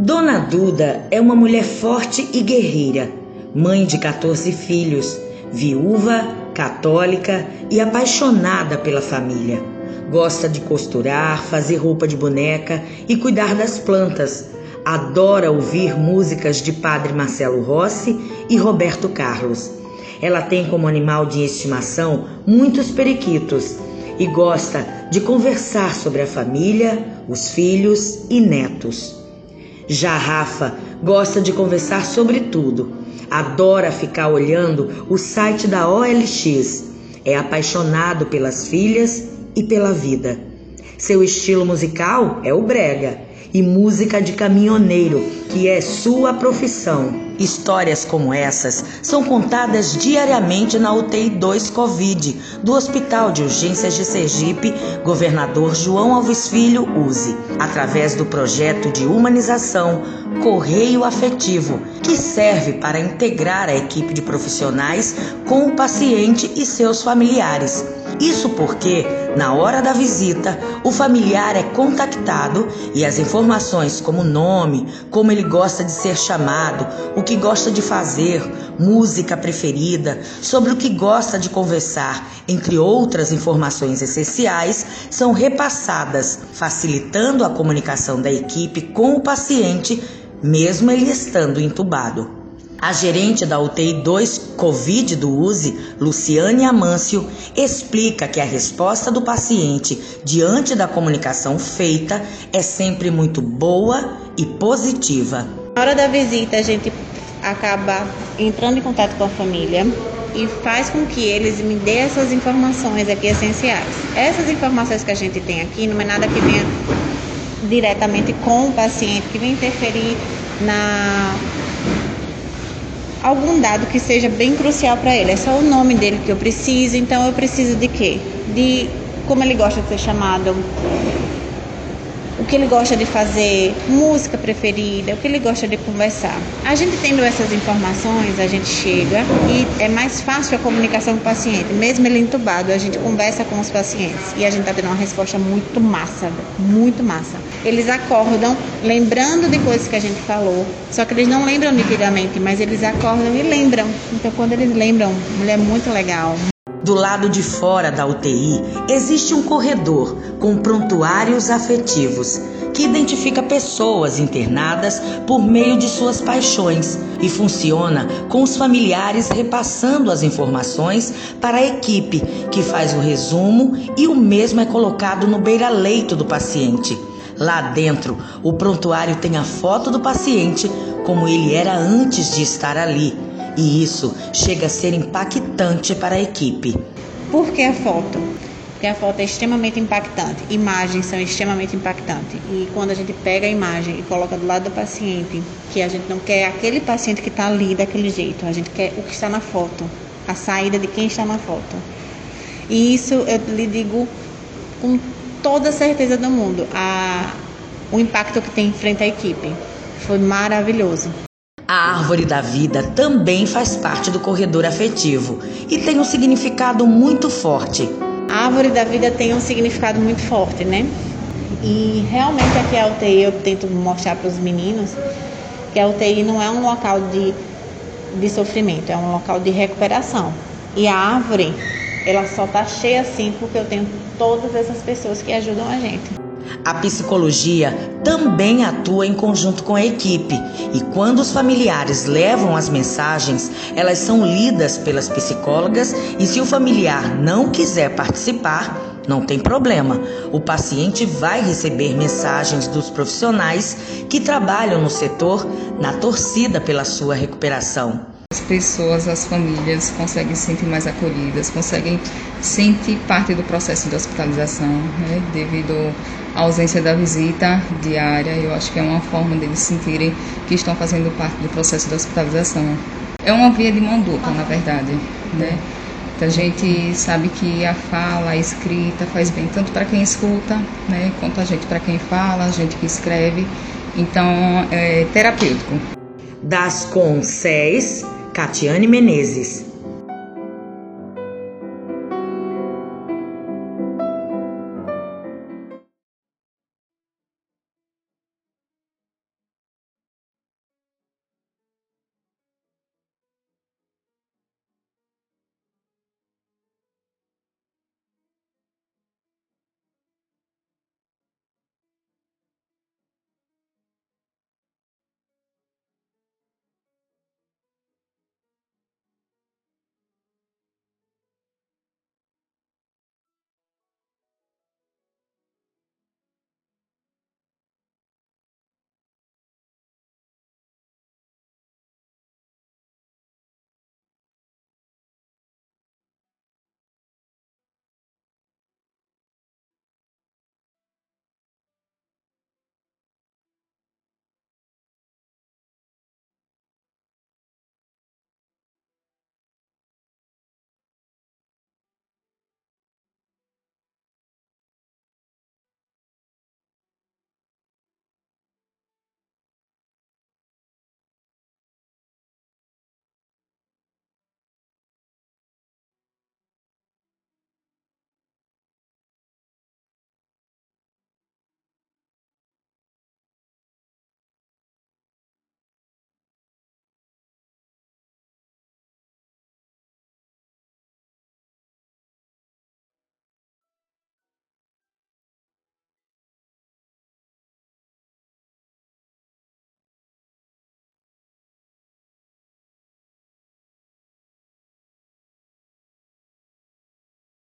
Dona Duda é uma mulher forte e guerreira, mãe de 14 filhos, viúva, católica e apaixonada pela família. Gosta de costurar, fazer roupa de boneca e cuidar das plantas. Adora ouvir músicas de Padre Marcelo Rossi e Roberto Carlos. Ela tem como animal de estimação muitos periquitos e gosta de conversar sobre a família, os filhos e netos. Já Rafa gosta de conversar sobre tudo. Adora ficar olhando o site da OLX. É apaixonado pelas filhas e pela vida. Seu estilo musical é o brega e música de caminhoneiro, que é sua profissão. Histórias como essas são contadas diariamente na UTI 2 Covid do Hospital de Urgências de Sergipe, governador João Alves Filho use, através do projeto de humanização Correio Afetivo, que serve para integrar a equipe de profissionais com o paciente e seus familiares. Isso porque, na hora da visita, o familiar é contactado e as informações como nome, como ele gosta de ser chamado, o que gosta de fazer, música preferida, sobre o que gosta de conversar, entre outras informações essenciais, são repassadas, facilitando a comunicação da equipe com o paciente, mesmo ele estando entubado. A gerente da UTI 2 Covid do USE, Luciane Amâncio, explica que a resposta do paciente diante da comunicação feita é sempre muito boa e positiva. Na hora da visita, a gente acaba entrando em contato com a família e faz com que eles me dêem essas informações aqui essenciais. Essas informações que a gente tem aqui não é nada que venha diretamente com o paciente, que venha interferir na algum dado que seja bem crucial para ele. É só o nome dele que eu preciso. Então eu preciso de quê? De como ele gosta de ser chamado, que ele gosta de fazer, música preferida, o que ele gosta de conversar. A gente tendo essas informações, a gente chega e é mais fácil a comunicação com o paciente. Mesmo ele entubado, a gente conversa com os pacientes e a gente está tendo uma resposta muito massa, muito massa. Eles acordam lembrando de coisas que a gente falou, só que eles não lembram nitidamente, mas eles acordam e lembram. Então, quando eles lembram, mulher muito legal, do lado de fora da UTI existe um corredor com prontuários afetivos que identifica pessoas internadas por meio de suas paixões e funciona com os familiares repassando as informações para a equipe que faz o resumo e o mesmo é colocado no beira-leito do paciente. Lá dentro, o prontuário tem a foto do paciente como ele era antes de estar ali e isso chega a ser impactante para a equipe. Por que a foto? Porque a foto é extremamente impactante, imagens são extremamente impactantes. E quando a gente pega a imagem e coloca do lado do paciente, que a gente não quer aquele paciente que está ali daquele jeito, a gente quer o que está na foto, a saída de quem está na foto. E isso eu lhe digo com toda a certeza do mundo, a, o impacto que tem em frente à equipe. Foi maravilhoso. A árvore da vida também faz parte do corredor afetivo e tem um significado muito forte. A árvore da vida tem um significado muito forte, né? E realmente aqui a UTI eu tento mostrar para os meninos que a UTI não é um local de, de sofrimento, é um local de recuperação. E a árvore, ela só tá cheia assim porque eu tenho todas essas pessoas que ajudam a gente. A psicologia também atua em conjunto com a equipe e quando os familiares levam as mensagens, elas são lidas pelas psicólogas e se o familiar não quiser participar, não tem problema. O paciente vai receber mensagens dos profissionais que trabalham no setor na torcida pela sua recuperação. As pessoas, as famílias conseguem se sentir mais acolhidas, conseguem sentir parte do processo de hospitalização, né, devido à ausência da visita diária. Eu acho que é uma forma deles sentirem que estão fazendo parte do processo de hospitalização. É uma via de mão dupla, na verdade, né? A gente sabe que a fala, a escrita faz bem tanto para quem escuta, né, quanto a gente para quem fala, a gente que escreve. Então, é terapêutico. Das Conceias Catiane Menezes.